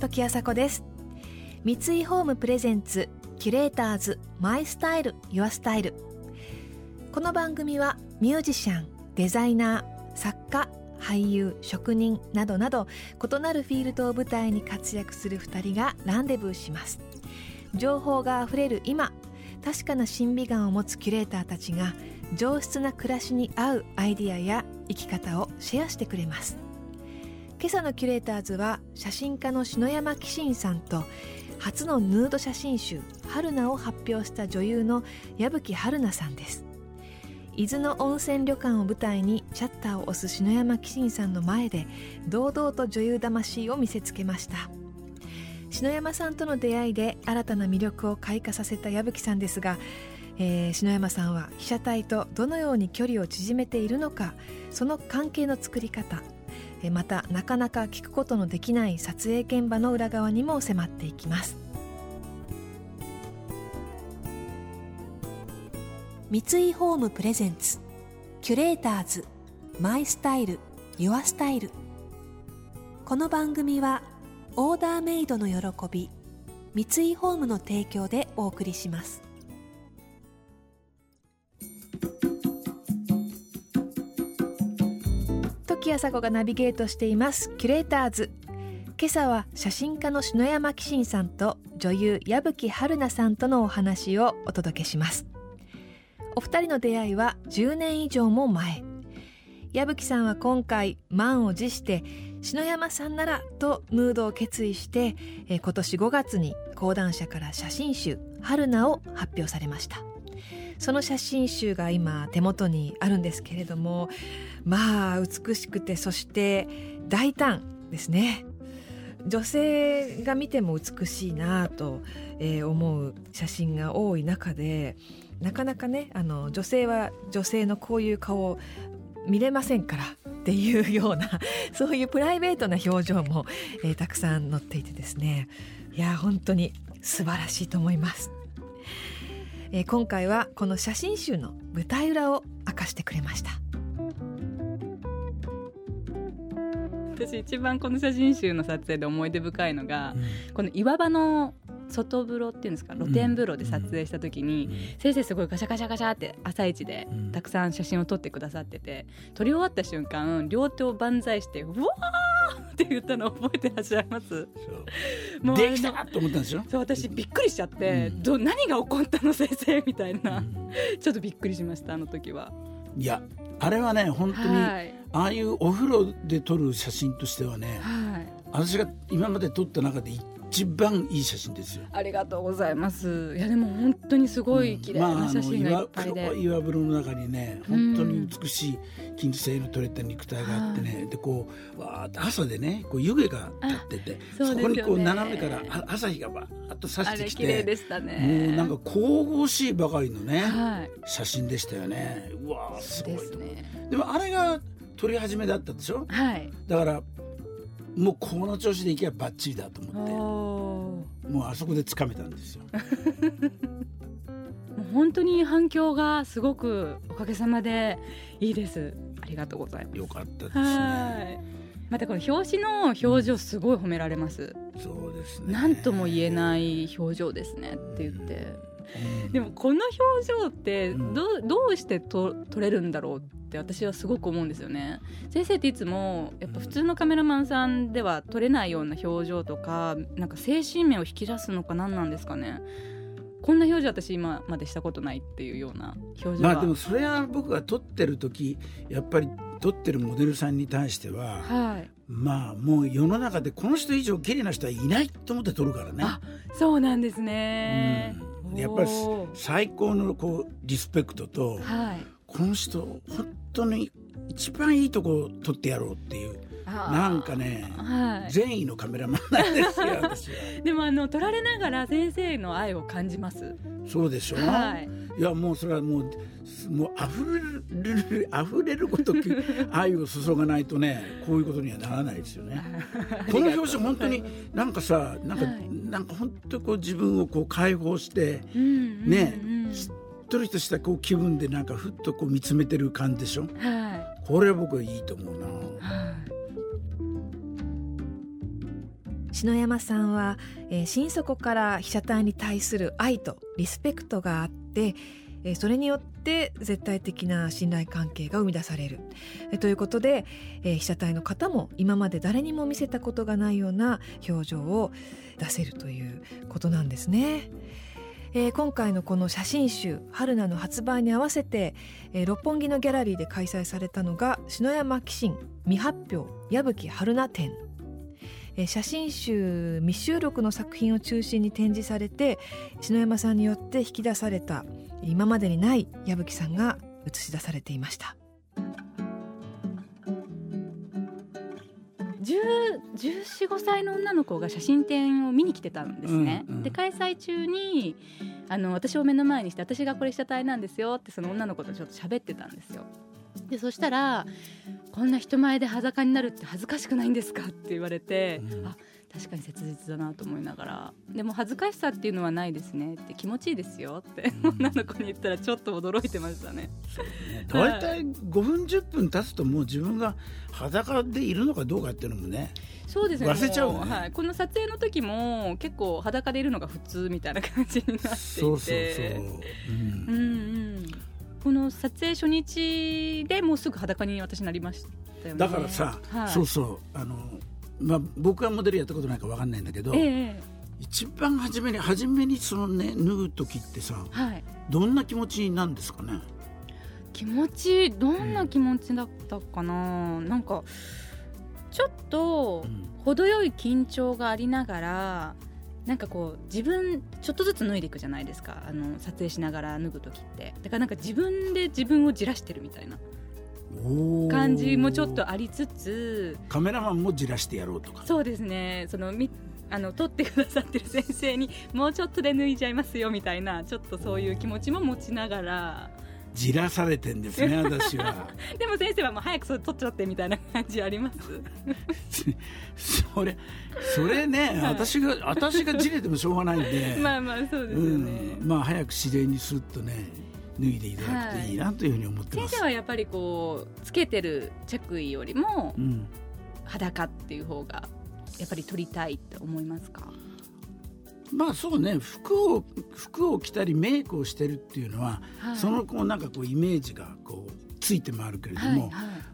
時あさこです。三井ホームプレゼンツキュレーターズマイスタイルユアスタイル。この番組はミュージシャンデザイナー作家俳優職人などなど異なるフィールドを舞台に活躍する2人がランデブーします。情報があふれる今確かな審美眼を持つキュレーターたちが上質な暮らしに合うアイディアや生き方をシェアしてくれます。今朝のキュレーターズは写真家の篠山紀信さんと初のヌード写真集「春菜」を発表した女優の矢吹春菜さんです。伊豆の温泉旅館を舞台にシャッターを押す篠山紀信さんの前で堂々と女優魂を見せつけました。篠山さんとの出会いで新たな魅力を開花させた矢吹さんですが、えー、篠山さんは被写体とどのように距離を縮めているのかその関係の作り方またなかなか聞くことのできない撮影現場の裏側にも迫っていきます。三井ホームプレゼンツキュレーターズマイスタイルユアスタイル。この番組はオーダーメイドの喜び三井ホームの提供でお送りします。時あさこがナビゲートしていますキュレーターズ。今朝は写真家の篠山紀信さんと女優矢吹春菜さんとのお話をお届けします。お二人の出会いは10年以上も前。矢吹さんは今回満を持して篠山さんならとムードを決意してえ今年5月に講談社から写真集「春菜」を発表されました。その写真集が今手元にあるんですけれどもまあ美しくてそして大胆ですね。女性が見ても美しいなと、えー、思う写真が多い中でなかなかねあの女性は女性のこういう顔を見れませんからっていうような そういうプライベートな表情も、えー、たくさん載っていてですね。いや本当に素晴らしいと思います。えー、今回はこの写真集の舞台裏を明かしてくれました。私一番この写真集の撮影で思い出深いのが、うん、この岩場の外風呂っていうんですか？露天風呂で撮影した時に、うん、先生すごいガシャガシャガシャって朝一でたくさん写真を撮ってくださってて撮り終わった瞬間両手を万歳して「うわー!」って言ったの覚えてらっしゃいます？もうできたと思ったんですよそう私びっくりしちゃって、うん、ど何が起こったの先生みたいな、うん、ちょっとびっくりしましたあの時は。いやあれはね本当に、はい、ああいうお風呂で撮る写真としてはね、はい、私が今まで撮った中で一番いい写真ですよ。ありがとうございます。いやでも本当にすごい綺麗な写真がいっぱいで、うんまあ、岩岩風呂の中にね本当に美しい金製の取れた肉体があってね、うん、でこうわー朝でねこう湯気が立っててそ、ね,、こにこう斜めから朝日がバーッと差してきてもうなんか神々しいばかりのね、はい、写真でしたよね。うわすごいで、ね、でもあれが撮り始めだったでしょ、はい、だからもうこの調子でいけばバッチリだと思ってもうあそこでつかめたんですよ。もう本当に反響がすごくおかげさまでいいです。ありがとうございます。よかったですね。またこの表紙の表情すごい褒められます。うん、そうですね。なんとも言えない表情ですねって言って。でもこの表情ってど,、うどうしてと撮れるんだろうって私はすごく思うんですよね。先生っていつもやっぱ普通のカメラマンさんでは撮れないような表情とかなんか精神面を引き出すのか何なんですかね。こんな表情私今までしたことないっていうような表情まあでもそれは僕が撮ってる時やっぱり撮ってるモデルさんに対しては、はい、まあもう世の中でこの人以上綺麗な人はいないと思って撮るからね。あそうなんですね、うんやっぱり最高のこうリスペクトと、はい、この人本当に一番いいとこ撮ってやろうっていうなんかね、はい、善意のカメラマンなんですよ 私は。でもあの撮られながら先生の愛を感じます。そうでしょ？う、はい、いやもうそれはもうもう溢れる溢れること 愛を注がないとねこういうことにはならないですよね。この表紙本当になんかさなんか、はい、なんか本当こう自分をこう解放して、うんうんうん、ねしっとりとしたこう気分でなんかふっとこう見つめてる感じでしょ？はい。これは僕はいいと思うな。篠山さんは、えー、心底から被写体に対する愛とリスペクトがあって、えー、それによって絶対的な信頼関係が生み出される、えー、ということで、えー、被写体の方も今まで誰にも見せたことがないような表情を出せるということなんですね。えー、今回のこの写真集「春菜」の発売に合わせて、えー、六本木のギャラリーで開催されたのが篠山紀信未発表矢吹春菜展写真集未収録の作品を中心に展示されて篠山さんによって引き出された今までにない矢吹さんが映し出されていました1415歳の女の子が写真展を見に来てたんですね。うんうん、で開催中にあの私を目の前にして私がこれ被写体なんですよってその女の子とちょっと喋ってたんですよ。でそしたら「こんな人前で裸になるって恥ずかしくないんですか?」って言われて、うん、あ確かに切実だなと思いながら。でも恥ずかしさっていうのはないですね。って気持ちいいですよって、うん、女の子に言ったらちょっと驚いてましたね。大体5分10分経つともう自分が裸でいるのかどうかっていうのもねそうですね。忘れちゃう、ね、はい、この撮影の時も結構裸でいるのが普通みたいな感じになっていて。そうそうそう、うん、うんうんこの撮影初日でもうすぐ裸に私なりましたよね。だからさ、はい、そうそう。あの、まあ、僕はモデルやったことないか分かんないんだけど、えー、一番初めに初めにそのね脱ぐ時ってさ、はい、どんな気持ちなんですかね？気持ちどんな気持ちだったかな、うん、なんかちょっと程よい緊張がありながら、なんかこう自分ちょっとずつ脱いでいくじゃないですか。あの撮影しながら脱ぐ時って。だからなんか自分で自分をじらしてるみたいな。感じもちょっとありつつ。カメラマンもじらしてやろうとか。そうですね。そのみあの撮ってくださってる先生にもうちょっとで脱いじゃいますよみたいなちょっとそういう気持ちも持ちながらじらされてんですね 私は。でも先生はもう早くそれ取っちゃってみたいな感じあります？それそれね、はい、私が私がじれてもしょうがないんで。まあまあそうですよね、うん、まあ早く自然にすっとね脱いでいただくといいなというふうに思ってます、先生はやっぱりこうつけてる着衣よりも、裸っていう方がやっぱり取りたいって思いますか？まあそうね服を服を着たりメイクをしてるっていうのは、はい、そのこうなんかこうイメージがこうついて回るけれども、はいは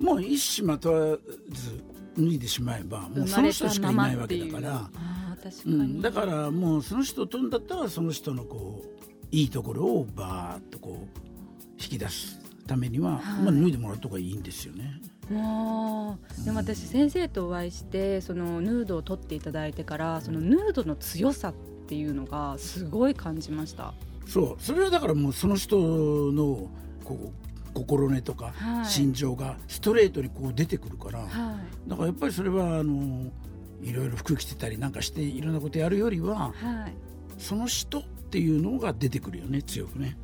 い、もう一糸まとわず脱いでしまえばもうその人しかいないわけだからう。ん、だからもうその人とんだったらその人のこういいところをバーッとこう引き出すためには、はい、まあ、脱いでもらうとがいいんですよね。もうでも私先生とお会いしてそのヌードを取っていただいてからそのヌードの強さっっていうのがすごい感じました。そう。それはだからもうその人のこう心根とか心情がストレートにこう出てくるから、はい、だからやっぱりそれはあのいろいろ服着てたりなんかしていろんなことやるよりは、はい、その人っていうのが出てくるよね強くね。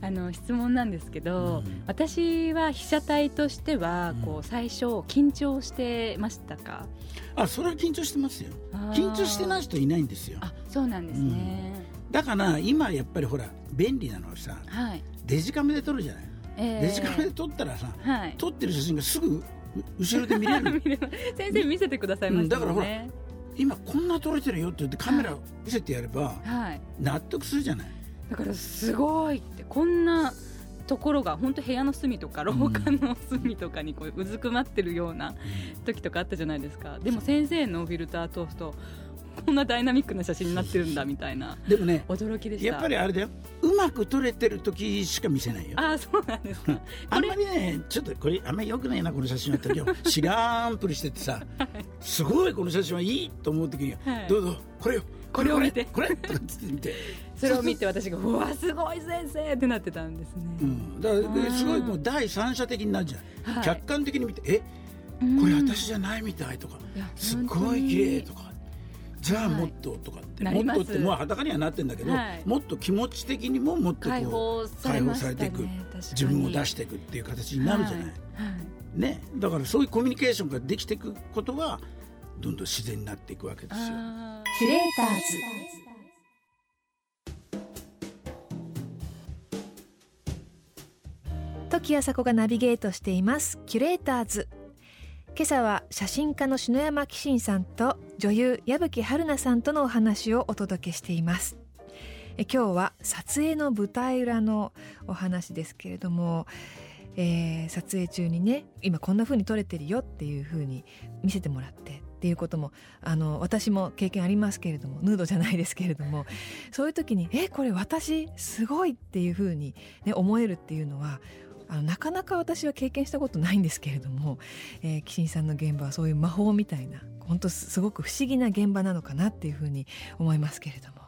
あの質問なんですけど、うん、私は被写体としてはこう最初緊張してましたか、あそれは緊張してますよ。緊張してない人いないんですよ。あそうなんですね、うん、だから今やっぱりほら便利なのはさ、はい、デジカメで撮るじゃない、えー、デジカメで撮ったらさ、はい、撮ってる写真がすぐ後ろで見れる 先生見せてくださいました、ね、だからほら今こんな撮れてるよって言ってカメラ見せてやれば、はい、納得するじゃない？だからすごいってこんなところが本当部屋の隅とか廊下の隅とかにこううずくまってるような時とかあったじゃないですか。でも先生のフィルター通すとこんなダイナミックな写真になってるんだみたいな。でもね驚きでした。やっぱりあれだよ。うまく撮れてる時しか見せないよ。あそうなんですか。あんまりねちょっとこれあんまりよくないなこの写真はって知らんぷりしててさ、はい、すごいこの写真はいいと思う時に、はい、どうぞこれよこれを見てこれとかって見てそれを見て私が「うわすごい先生!」ってなってたんですね、うん、だからすごいもう第三者的になるじゃん、はい、客観的に見て「えこれ私じゃないみたい」とか「すごい綺麗とかじゃあもっととかって、はい、もっとってもう裸にはなってんだけど、はい、もっと気持ち的にももっと解放解放されていく、自分を出していくっていう形になるじゃない、はい、ね、だからそういうコミュニケーションができていくことがどんどん自然になっていくわけですよ。キュレーターズ。時あさこがナビゲートしています。キュレーターズ。今朝は写真家の篠山紀信さんと女優矢吹春奈さんとのお話をお届けしています。え今日は撮影の舞台裏のお話ですけれども、えー、撮影中にね今こんな風に撮れてるよっていう風に見せてもらってっていうこともあの私も経験ありますけれどもヌードじゃないですけれどもそういう時にえこれ私すごいっていうふうに、ね、思えるっていうのはあのなかなか私は経験したことないんですけれども、えー、岸さんの現場はそういう魔法みたいな本当すごく不思議な現場なのかなっていうふうに思いますけれども。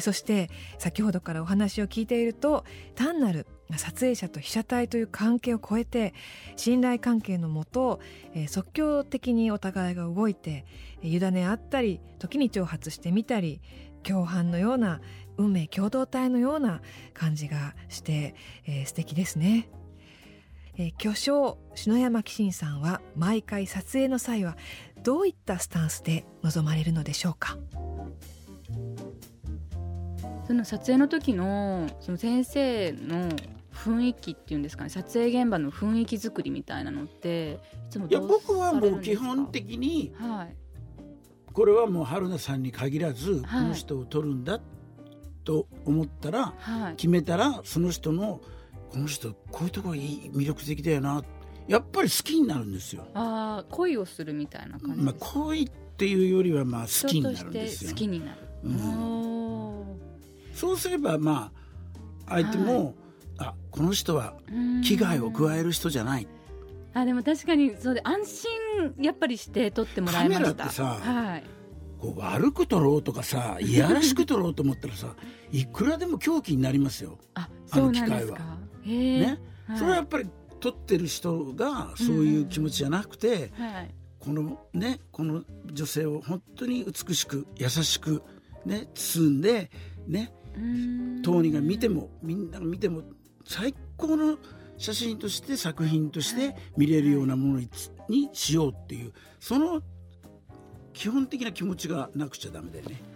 そして先ほどからお話を聞いていると単なる撮影者と被写体という関係を超えて信頼関係のもと、え、即興的にお互いが動いて委ね合ったり時に挑発してみたり共犯のような運命共同体のような感じがして、えー、素敵ですね。えー、巨匠篠山紀信さんは毎回撮影の際はどういったスタンスで臨まれるのでしょうか？その撮影の時のその先生の雰囲気っていうんですかね撮影現場の雰囲気作りみたいなのっていつもいや僕はもう基本的に、はい、これはもう春菜さんに限らず、この人を撮るんだと思ったら、はい、決めたらその人のこの人こういうところいい魅力的だよな。やっぱり好きになるんですよ。ああ恋をするみたいな感じまあ恋っていうよりはまあ好きになるんですよ。好きになる。うん、そうすればまあ相手も、はい、あこの人は危害を加える人じゃない。あでも確かにそうで安心やっぱりして撮ってもらいました。カメラってさ、はい、こう悪く撮ろうとかさいやらしく撮ろうと思ったらさ いくらでも狂気になりますよ。あの機会は。ね、はい、それはやっぱり撮ってる人がそういう気持ちじゃなくて、うん。はい、このねこの女性を本当に美しく優しくね包んでね当人が見てもみんなが見ても最高の写真として作品として見れるようなものに,、にしようっていうその基本的な気持ちがなくちゃダメだよね。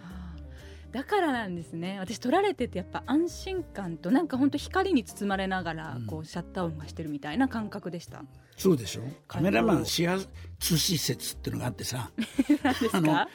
だからなんですね。私撮られててやっぱ安心感となんか本当光に包まれながらこうシャッター音がしてるみたいな感覚でした、うん、そうでしょ？カメラマン指圧施設っていうのがあってさ。あの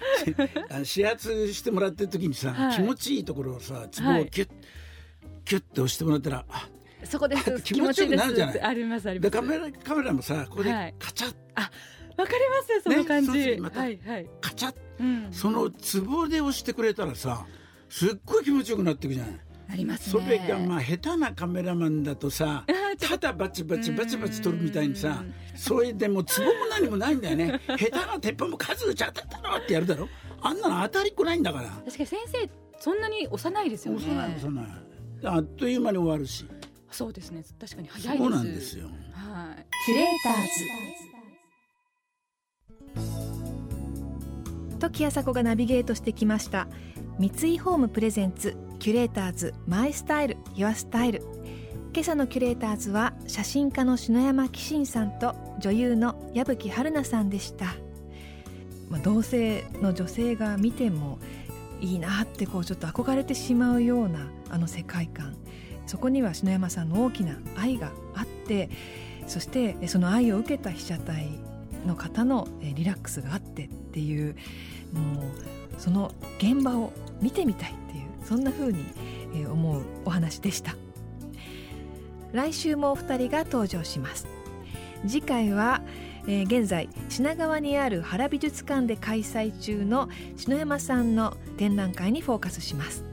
指圧 してもらってる時にさ、はい、気持ちいいところをさツボをキュッ、はい、キュッて押してもらったらあそこです。気持ちよくなる。じゃない。ありますあります。カメラカメラもさここでカチャッ、はい、あわかりますその感じ、ね、またはいはい、カチャッ、うん、そのツボで押してくれたらさすっごい気持ちよくなっていくじゃない。あります、ね、それがまあ下手なカメラマンだとさただバチバチバチバチ撮るみたいにさそれでもツボも何もないんだよね。下手な鉄板も数打ち当たったろってやるだろ。あんなの当たりっこないんだから。確かに先生そんなに幼いですよね。幼い幼い。あっという間に終わるし。そうですね。確かに早いそうなんですよ。はい。キュレーターズ時あさこがナビゲートしてきました。三井ホームプレゼンツキュレーターズマイスタイルユアスタイル。今朝のキュレーターズは写真家の篠山紀信さんと女優の矢吹春奈さんでした、まあ、同性の女性が見てもいいなってこうちょっと憧れてしまうようなあの世界観。そこには篠山さんの大きな愛があってそしてその愛を受けた被写体の方のリラックスがあってっていうもうその現場を見てみたいっていうそんな風に思うお話でした。来週もお二人が登場します。次回は、えー、現在品川にある原美術館で開催中の篠山さんの展覧会にフォーカスします。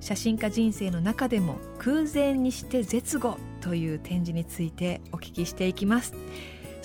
写真家人生の中でも空前にして絶後という展示についてお聞きしていきます。